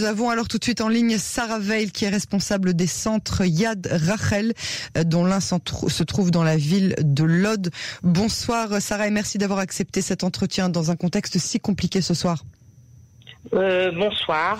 Nous avons alors tout de suite en ligne Sarah Veil, qui est responsable des centres Yad Rachel, euh, dont l'un se trouve dans la ville de Lod. Bonsoir Sarah et merci d'avoir accepté cet entretien dans un contexte si compliqué ce soir. Euh, bonsoir.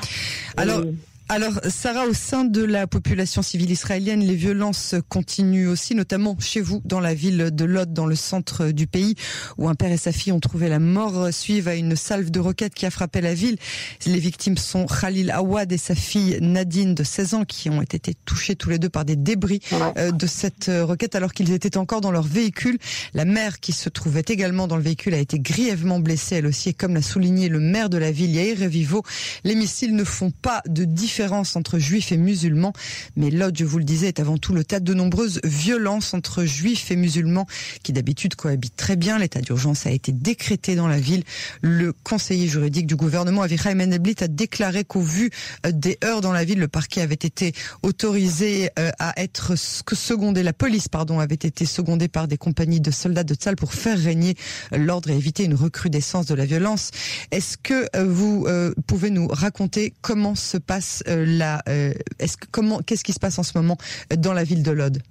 Alors, euh, alors, Sarah, au sein de la population civile israélienne, les violences continuent aussi, notamment chez vous, dans la ville de Lod, dans le centre du pays, où un père et sa fille ont trouvé la mort suite à une salve de roquettes qui a frappé la ville. Les victimes sont Khalil Awad et sa fille Nadine, de 16 ans, qui ont été touchés tous les deux par des débris euh, de cette roquette alors qu'ils étaient encore dans leur véhicule. La mère, qui se trouvait également dans le véhicule, a été grièvement blessée, elle aussi, et comme l'a souligné le maire de la ville, Yair Revivo, les missiles ne font pas de différence entre juifs et musulmans. Mais Lod, je vous le disais, est avant tout le tas de nombreuses violences entre juifs et musulmans qui d'habitude cohabitent très bien. L'état d'urgence a été décrété dans la ville. Le conseiller juridique du gouvernement, Avichai Meneblit, a déclaré qu'au vu euh, des heures dans la ville, le parquet avait été autorisé euh, à être secondé, la police, pardon, avait été secondée par des compagnies de soldats de salle pour faire régner l'ordre et éviter une recrudescence de la violence. Est-ce que euh, vous pouvez nous raconter comment se passe la, euh, est-ce que, comment, qu'est-ce qui se passe en ce moment dans la ville de Lod?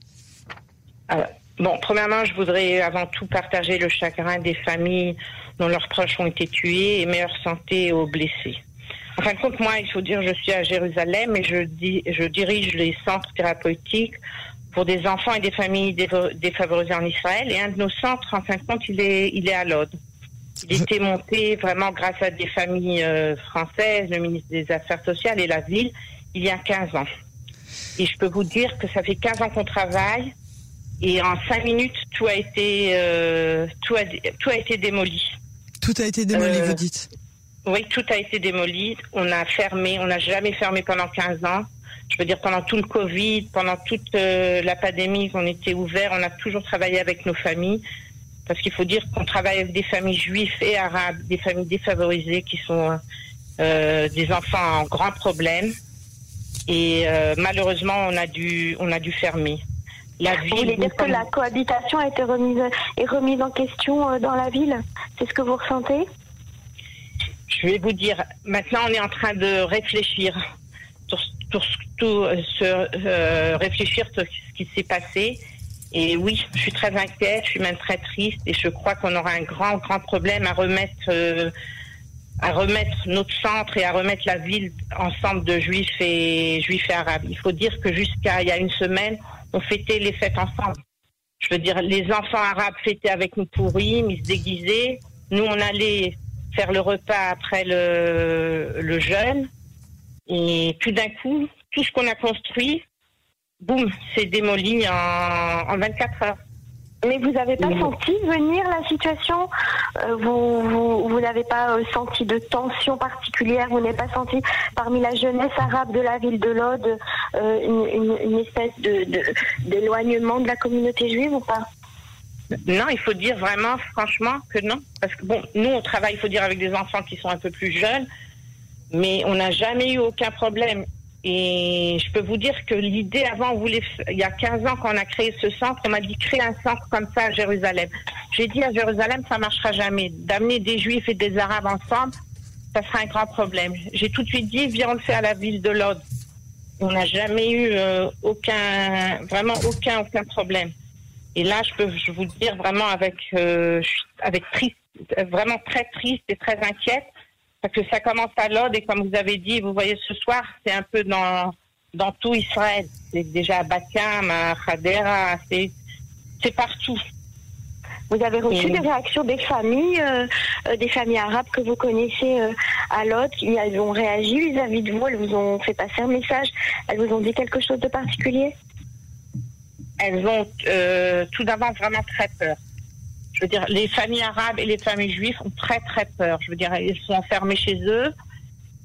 Bon, premièrement, je voudrais avant tout partager le chagrin des familles dont leurs proches ont été tués et meilleure santé aux blessés. En fin de compte, moi, il faut dire, je suis à Jérusalem et je, je dirige les centres thérapeutiques pour des enfants et des familles défavorisées en Israël. Et un de nos centres, en fin de compte, il est, il est à Lod. Il était monté vraiment grâce à des familles euh, françaises, le ministre des Affaires sociales et la ville, il y a 15 ans. Et je peux vous dire que ça fait 15 ans qu'on travaille et en 5 minutes, tout a été, euh, tout, a, tout a été démoli. Tout a été démoli, euh, vous dites? Oui, tout a été démoli. On a fermé, on n'a jamais fermé pendant 15 ans. Je veux dire, pendant tout le Covid, pendant toute la pandémie, on était ouvert, on a toujours travaillé avec nos familles parce qu'il faut dire qu'on travaille avec des familles juives et arabes, des familles défavorisées qui sont euh, des enfants en grand problème. Et euh, malheureusement, on a dû, on a dû fermer. La ville, vous voulez dire que la cohabitation a été remise, est remise en question euh, dans la ville? C'est ce que vous ressentez? Je vais vous dire, maintenant on est en train de réfléchir sur, tout, réfléchir sur ce qui s'est passé et oui, je suis très inquiète, je suis même très triste et je crois qu'on aura un grand, grand problème à remettre, euh, à remettre notre centre et à remettre la ville ensemble de juifs et juifs et arabes. Il faut dire que jusqu'à il y a une semaine, on fêtait les fêtes ensemble. Je veux dire, les enfants arabes fêtaient avec nous pourris, ils se déguisaient. Nous, on allait faire le repas après le, le jeûne. Et tout d'un coup, tout ce qu'on a construit, boum, c'est démoli en, 24 heures. Mais vous n'avez pas senti venir la situation euh, Vous, vous, n'avez pas euh, senti de tension particulière Vous n'avez pas senti parmi la jeunesse arabe de la ville de Lod euh, une, espèce de, d'éloignement de, la communauté juive ou pas? Non, il faut dire vraiment, franchement, que non. Parce que bon, nous, on travaille, il faut dire, avec des enfants qui sont un peu plus jeunes, mais on n'a jamais eu aucun problème. Et je peux vous dire que l'idée, avant, on voulait, il y a 15 ans qu'on a créé ce centre, on m'a dit créer un centre comme ça à Jérusalem. J'ai dit à Jérusalem, ça marchera jamais. D'amener des juifs et des arabes ensemble, ça sera un grand problème. J'ai tout de suite dit, viens, on le fait à la ville de Lod. On n'a jamais eu euh, aucun, vraiment aucun, aucun problème. Et là, je peux je vous dire vraiment avec, euh, avec triste, vraiment très triste et très inquiète parce que ça commence à l'ordre et comme vous avez dit, vous voyez ce soir, c'est un peu dans dans tout Israël. C'est déjà à Batam, à Hadera, c'est c'est partout. Vous avez reçu des réactions des familles, euh, euh, des familles arabes que vous connaissez euh, à Lot. Elles ont réagi vis-à-vis de vous, elles vous ont fait passer un message, elles vous ont dit quelque chose de particulier? Elles ont tout d'abord vraiment très peur je veux dire, les familles arabes et les familles juives ont très très peur. Je veux dire, ils sont enfermés chez eux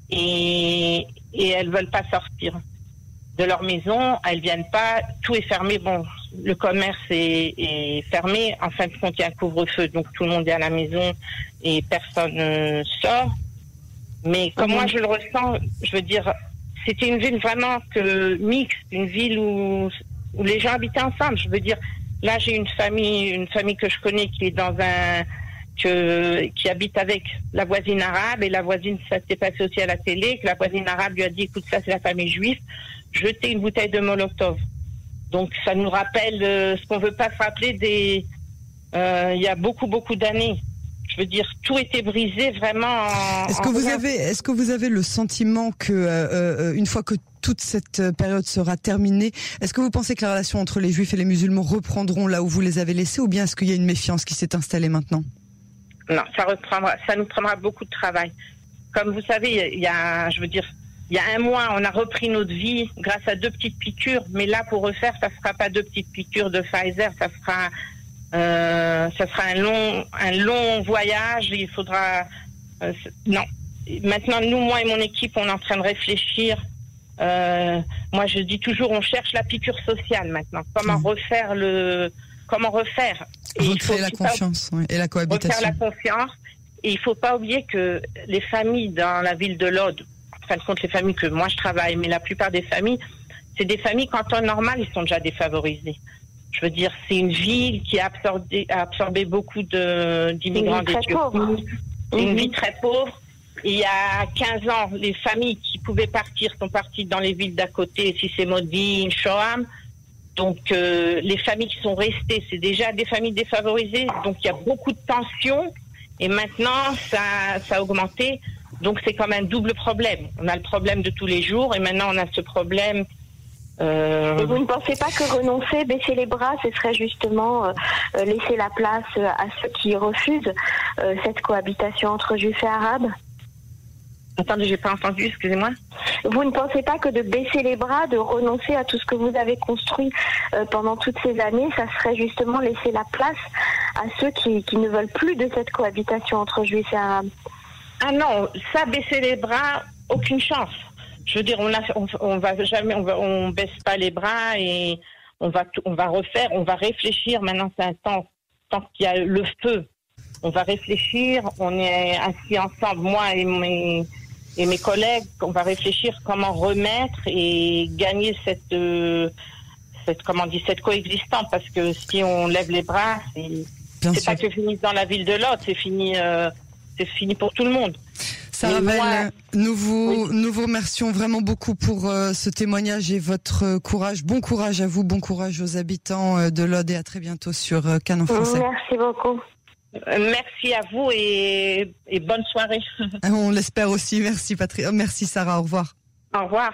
et, et elles veulent pas sortir de leur maison. Elles viennent pas. Tout est fermé. Bon, le commerce est, fermé. En fin de compte, il y a un couvre-feu, donc tout le monde est à la maison et personne ne sort. Mais comme moi je le ressens, je veux dire, c'était une ville vraiment que mixte, une ville où, où les gens habitaient ensemble. Je veux dire, Là, j'ai une famille, une famille que je connais qui est dans un, que, qui habite avec la voisine arabe et la voisine, ça s'est passé aussi à la télé, que la voisine arabe lui a dit, écoute, ça c'est la famille juive, jetez une bouteille de Molotov. Donc ça nous rappelle euh, ce qu'on veut pas se rappeler des, euh, il y a beaucoup beaucoup d'années. Je veux dire, tout était brisé vraiment. Est-ce que vous avez, est-ce que vous avez le sentiment que euh, une fois que toute cette période sera terminée, est-ce que vous pensez que la relation entre les juifs et les musulmans reprendront là où vous les avez laissés, ou bien est-ce qu'il y a une méfiance qui s'est installée maintenant? Non, ça reprendra, ça nous prendra beaucoup de travail. Comme vous savez, il y a, je veux dire, il y a un mois, on a repris notre vie grâce à deux petites piqûres, mais là, pour refaire, ça sera pas deux petites piqûres de Pfizer, ça sera, euh, ça sera un long, un long voyage. Il faudra, euh, non. Maintenant, nous, moi et mon équipe, on est en train de réfléchir. Euh, moi, je dis toujours, on cherche la piqûre sociale maintenant. Comment mmh. refaire le, comment refaire et Recréer la confiance et la cohabitation. Refaire la confiance. Et il faut pas oublier que les familles dans la ville de Lode, en fin de compte les familles que moi je travaille, mais la plupart des familles, c'est des familles qu'en temps normal, ils sont déjà défavorisés. Je veux dire, c'est une ville qui a absorbé, a absorbé beaucoup d'immigrants d'Éthiopie. Une vie très pauvre. Il y a 15 ans, les familles qui pouvaient partir sont parties dans les villes d'à côté, si c'est Modine, Shoham. Donc euh, les familles qui sont restées, c'est déjà des familles défavorisées, donc il y a beaucoup de tensions et maintenant ça, a augmenté. Donc c'est comme un double problème. On a le problème de tous les jours et maintenant on a ce problème. Euh... Vous ne pensez pas que renoncer, baisser les bras, ce serait justement euh, laisser la place à ceux qui refusent euh, cette cohabitation entre juifs et arabes? Attendez, j'ai pas entendu, excusez-moi. Vous ne pensez pas que de baisser les bras, de renoncer à tout ce que vous avez construit euh, pendant toutes ces années, ça serait justement laisser la place à ceux qui, qui ne veulent plus de cette cohabitation entre juifs et arabes? Ah non, ça, baisser les bras, aucune chance. Je veux dire, on, a, va jamais, on, on baisse pas les bras et on va, on va refaire, on va réfléchir. Maintenant, c'est un temps, tant qu'il y a le feu, on va réfléchir. On est assis ensemble, moi et mes et mes collègues, on va réfléchir comment remettre et gagner cette, euh, cette comment dit, cette coexistence. Parce que si on lève les bras, c'est pas que fini dans la ville de l'autre, c'est fini, euh, c'est fini pour tout le monde. Sarah Bell, nous vous, nous vous remercions vraiment beaucoup pour euh, ce témoignage et votre courage. Bon courage à vous, bon courage aux habitants de l'Aude et à très bientôt sur Canon Français. Merci beaucoup. Merci à vous et, bonne soirée. On l'espère aussi. Merci Patrick. Oh, merci Sarah. Au revoir. Au revoir.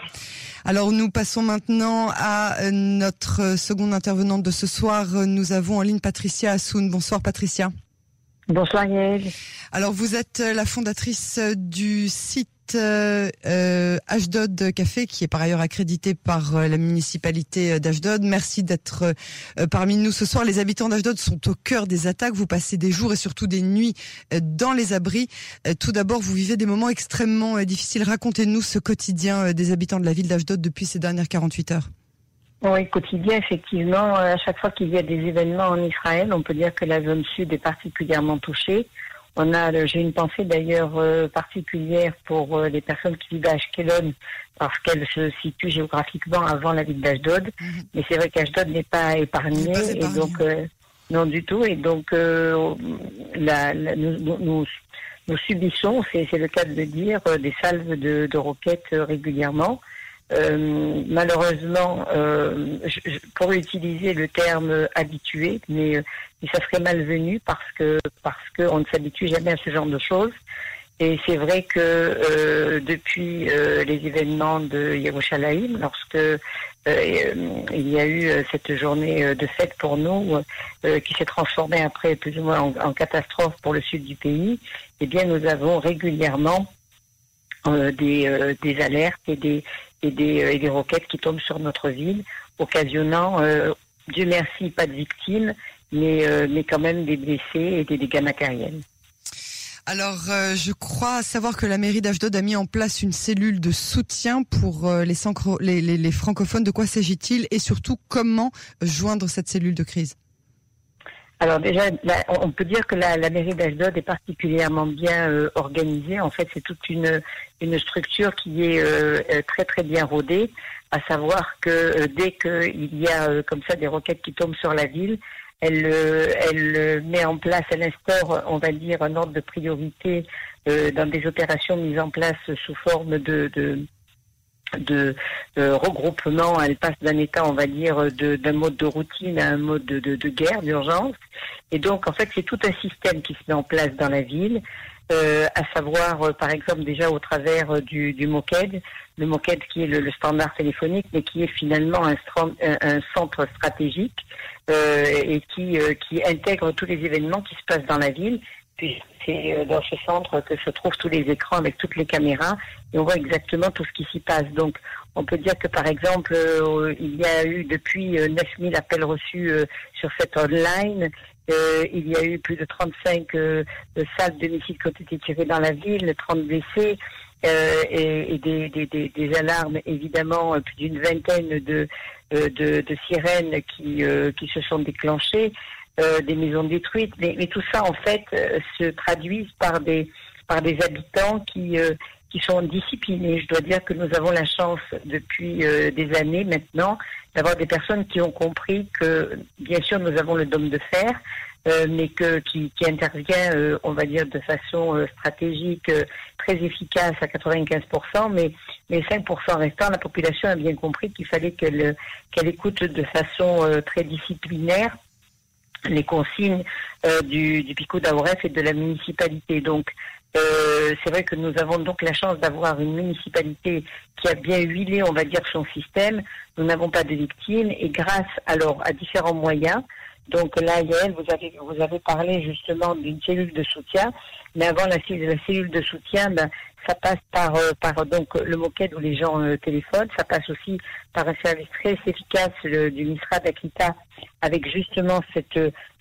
Alors nous passons maintenant à notre seconde intervenante de ce soir. Nous avons en ligne Patricia Assoun. Bonsoir Patricia. Bonsoir Yael. Alors vous êtes la fondatrice du site euh, euh, Ashdod Café, qui est par ailleurs accrédité par euh, la municipalité d'Ashdod. Merci d'être parmi nous ce soir. Les habitants d'Ashdod sont au cœur des attaques. Vous passez des jours et surtout des nuits dans les abris. Tout d'abord, vous vivez des moments extrêmement difficiles. Racontez-nous ce quotidien des habitants de la ville d'Ashdod depuis ces dernières 48 heures. Oui, quotidien, effectivement. À chaque fois qu'il y a des événements en Israël, on peut dire que la zone sud est particulièrement touchée. On a, j'ai une pensée d'ailleurs euh, particulière pour euh, les personnes qui vivent à Ashkelon parce qu'elle se situe géographiquement avant la ville d'Ashdod. Mhm. Mais c'est vrai qu'Ashdod n'est pas épargné et donc euh, non du tout. Et donc la, nous, nous, nous, subissons, c'est, le cas de le dire, des salves de, de roquettes régulièrement. Euh, malheureusement, euh, je, pour utiliser le terme habitué, mais, euh, mais, ça serait malvenu parce que parce qu'on ne s'habitue jamais à ce genre de choses. Et c'est vrai que depuis les événements de Yerushalayim, lorsque il y a eu cette journée de fête pour nous, qui s'est transformée après plus ou moins en, catastrophe pour le sud du pays, eh bien nous avons régulièrement des alertes et des, et des, euh, et des roquettes qui tombent sur notre ville, occasionnant, euh, Dieu merci, pas de victimes, mais, euh, mais quand même des blessés et des dégâts matériels. Alors, je crois savoir que la mairie d'Ashdod a mis en place une cellule de soutien pour les francophones. De quoi s'agit-il et surtout comment joindre cette cellule de crise? Alors déjà, on peut dire que la, mairie d'Ashdod est particulièrement bien euh, organisée. En fait, c'est toute une, une structure qui est euh, euh, très très bien rodée, à savoir que dès qu'il y a comme ça des roquettes qui tombent sur la ville, elle, elle met en place, elle instaure, on va dire, un ordre de priorité dans des opérations mises en place sous forme de de regroupement, elle passe d'un état, on va dire, d'un mode de routine à un mode de, de, de guerre, d'urgence. Et donc, en fait, c'est tout un système qui se met en place dans la ville, euh, à savoir, euh, par exemple, déjà au travers euh, du, du MOCED, le MOCED qui est le, standard téléphonique, mais qui est finalement un, un centre stratégique euh, et qui, qui intègre tous les événements qui se passent dans la ville c'est euh, dans ce centre que se trouvent tous les écrans avec toutes les caméras et on voit exactement tout ce qui s'y passe. Donc, on peut dire que par exemple, euh, il y a eu depuis 9000 euh, appels reçus sur cette online. il y a eu plus de 35 salles de missiles qui ont été tirées dans la ville, 30 blessés. et, des, alarmes, évidemment, plus d'une vingtaine de, sirènes qui se sont déclenchées. Euh, des maisons détruites, mais, mais, tout ça en fait euh, se traduit par des par des habitants qui euh, qui sont disciplinés. Je dois dire que nous avons la chance depuis des années maintenant d'avoir des personnes qui ont compris que bien sûr nous avons le dôme de fer, mais que qui, qui intervient, on va dire, de façon stratégique très efficace à 95%, mais les 5% restants, la population a bien compris qu'il fallait qu'elle qu'elle écoute de façon très disciplinaire les consignes euh, du, du Pico d'Auref et de la municipalité. Donc, euh, c'est vrai que nous avons donc la chance d'avoir une municipalité qui a bien huilé, on va dire, son système. Nous n'avons pas de victimes et grâce alors à différents moyens. Donc là, Yael, vous avez vous avez parlé justement d'une cellule de soutien, mais avant la, la cellule de soutien, ben, ça passe par, euh, par donc le moquette où les gens euh, téléphonent. Ça passe aussi par un service très efficace du ministère d'Aquita avec justement cette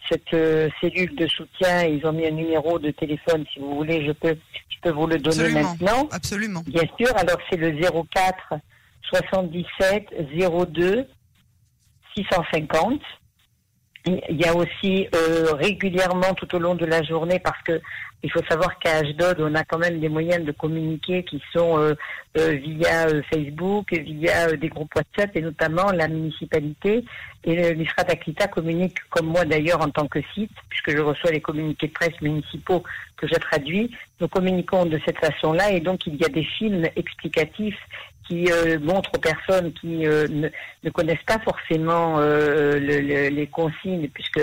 cette euh, cellule de soutien. Ils ont mis un numéro de téléphone, si vous voulez, je peux je peux vous le donner maintenant. Absolument. Bien sûr. Alors c'est le 04 77 02 650. Il y a aussi euh, régulièrement tout au long de la journée, parce que il faut savoir qu'à Ashdod, on a quand même des moyens de communiquer qui sont euh, euh, via Facebook, via des groupes WhatsApp et notamment la municipalité. Et le Misrat Akita communique, comme moi d'ailleurs en tant que site, puisque je reçois les communiqués de presse municipaux que je traduis. Nous communiquons de cette façon-là et donc il y a des films explicatifs qui euh, montre aux personnes qui euh, ne, connaissent pas forcément euh, les consignes, puisque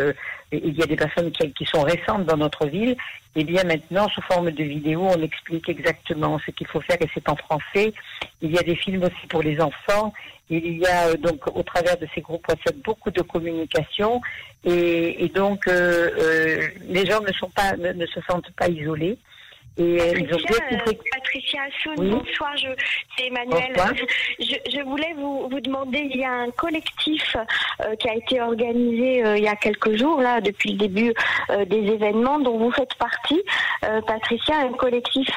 il y a des personnes qui, sont récentes dans notre ville, et eh bien maintenant, sous forme de vidéo, on explique exactement ce qu'il faut faire, et c'est en français. Il y a des films aussi pour les enfants. Il y a donc au travers de ces groupes WhatsApp beaucoup de communication, et, donc les gens ne sont pas, ne se sentent pas isolés. Et Patricia, bonsoir, c'est Emmanuel. Je, je, voulais vous, vous, demander, il y a un collectif euh, qui a été organisé euh, il y a quelques jours, là, depuis le début euh, des événements, dont vous faites partie. Patricia, un collectif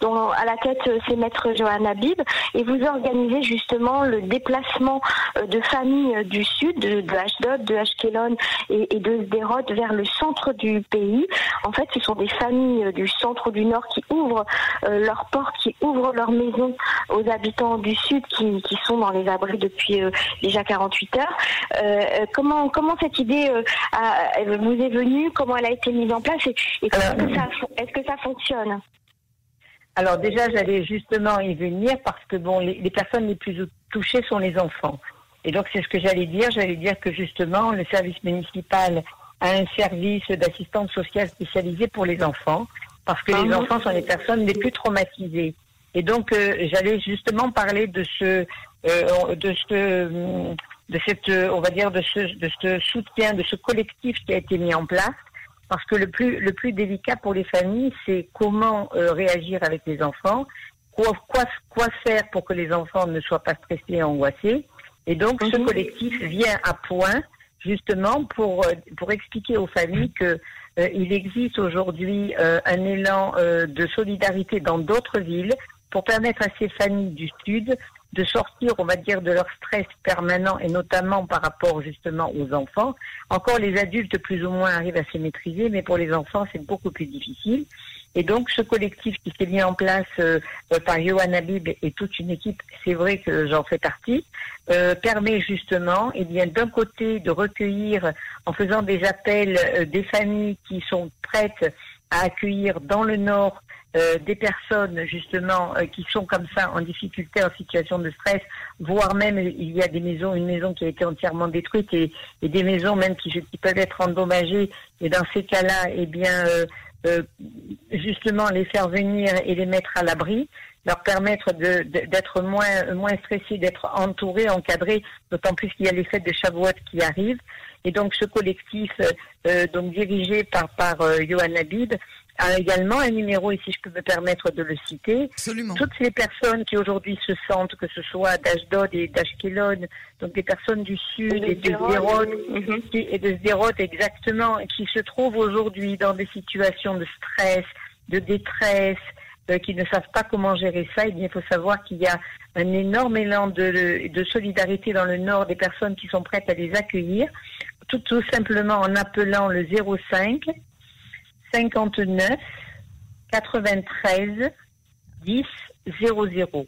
dont à la tête c'est Maître Johanna Bib, et vous organisez justement le déplacement de familles du sud, de, de Ashdod, de Ashkelon et, et de Sderot vers le centre du pays. En fait, ce sont des familles du centre du nord qui ouvrent euh, leurs portes, qui ouvrent leurs maisons aux habitants du Sud qui, qui sont dans les abris depuis euh, déjà 48 heures. Euh, comment, comment cette idée vous est venue? Comment elle a été mise en place? Et, est-ce que, ça, fonctionne? Alors déjà, j'allais justement y venir parce que bon, les, les, personnes les plus touchées sont les enfants. Et donc c'est ce que j'allais dire. J'allais dire que justement, le service municipal a un service d'assistance sociale spécialisé pour les enfants parce que les enfants sont les personnes les plus traumatisées. Et donc, euh, j'allais justement parler de ce, euh, de ce, de cette, on va dire, de ce, de ce soutien, de ce collectif qui a été mis en place. Parce que le plus, le plus délicat pour les familles, c'est comment euh, réagir avec les enfants, quoi, quoi, quoi faire pour que les enfants ne soient pas stressés et angoissés. Et donc, ce mhm. collectif vient à point, justement, pour, pour expliquer aux familles que il existe aujourd'hui euh, un élan euh, de solidarité dans d'autres villes pour permettre à ces familles du Sud de sortir, on va dire, de leur stress permanent et notamment par rapport justement aux enfants. Encore les adultes plus ou moins arrivent à se maîtriser, mais pour les enfants c'est beaucoup plus difficile. Et donc, ce collectif qui s'est mis en place euh, euh, par Johan Habib et toute une équipe, c'est vrai que j'en fais partie, euh, permet justement, eh bien, d'un côté, de recueillir, en faisant des appels, des familles qui sont prêtes à accueillir dans le Nord des personnes justement qui sont comme ça en difficulté, en situation de stress, voire même il y a des maisons, une maison qui a été entièrement détruite et, des maisons même qui, qui, peuvent être endommagées. Et dans ces cas-là, eh bien, euh, justement les faire venir et les mettre à l'abri, leur permettre d'être moins, moins stressés, d'être entourés, encadrés, d'autant plus qu'il y a les fêtes de Shavuot qui arrivent. Et donc ce collectif, euh, donc dirigé par, par euh, Johan a également un numéro, et si je peux me permettre de le citer. Absolument. Toutes ces personnes qui aujourd'hui se sentent, que ce soit d'Ashdod et d'Ashkelon, donc des personnes du Sud et de Sderot, mhm. et de Sderot exactement, qui se trouvent aujourd'hui dans des situations de stress, de détresse, euh, qui ne savent pas comment gérer ça, eh bien, il faut savoir qu'il y a un énorme élan de, de, solidarité dans le Nord des personnes qui sont prêtes à les accueillir, tout, tout simplement en appelant le 05 59 93 10 00.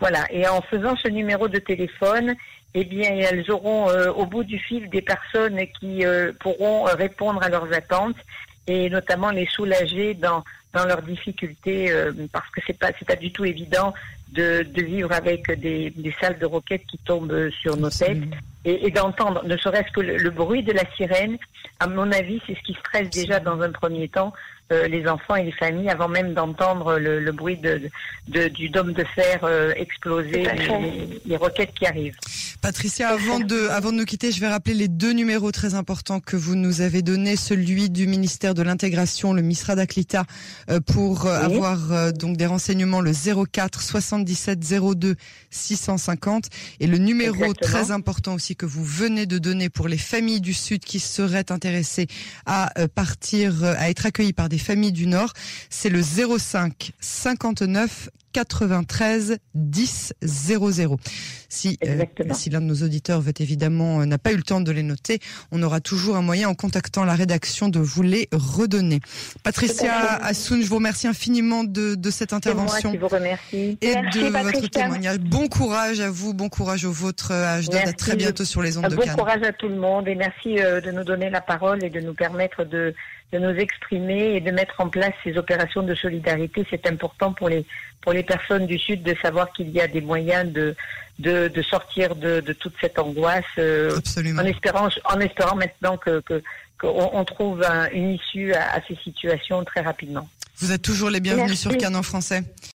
Voilà. Et en faisant ce numéro de téléphone, eh bien, elles auront euh, au bout du fil des personnes qui euh, pourront répondre à leurs attentes et notamment les soulager dans dans leurs difficultés euh, parce que c'est pas c'est pas du tout évident de, de vivre avec des, des salles de roquettes qui tombent sur nos têtes et, et d'entendre ne serait-ce que le, bruit de la sirène à mon avis c'est ce qui stresse déjà dans un premier temps les enfants et les familles avant même d'entendre le, le, bruit de, de, du dôme de fer euh, exploser les, les, roquettes qui arrivent. Patricia, avant de, avant de nous quitter, je vais rappeler les deux numéros très importants que vous nous avez donnés, celui du ministère de l'intégration, le Misra d'Aklita, euh, pour avoir donc des renseignements, le 04 77 02 650, et le numéro très important aussi que vous venez de donner pour les familles du Sud qui seraient intéressées à partir, à être accueillies par des familles du Nord, c'est le 05 59 93 10 00. Si, euh, si l'un de nos auditeurs veut évidemment euh, n'a pas eu le temps de les noter, on aura toujours un moyen en contactant la rédaction de vous les redonner. Patricia Assoun, je vous remercie infiniment de, de cette intervention. Moi qui vous remercie. Et de votre témoignage. Bon courage à vous, bon courage au vôtre. Euh, je donne à très bientôt sur les ondes de Bon courage à tout le monde et merci de nous donner la parole et de nous permettre de de nous exprimer et de mettre en place ces opérations de solidarité. C'est important pour les pour les personnes du Sud de savoir qu'il y a des moyens de de, de sortir de, de, toute cette angoisse. Euh, Absolument. En espérant en espérant maintenant que qu'on on trouve une issue à, à, ces situations très rapidement. Vous êtes toujours les bienvenus sur Canon français.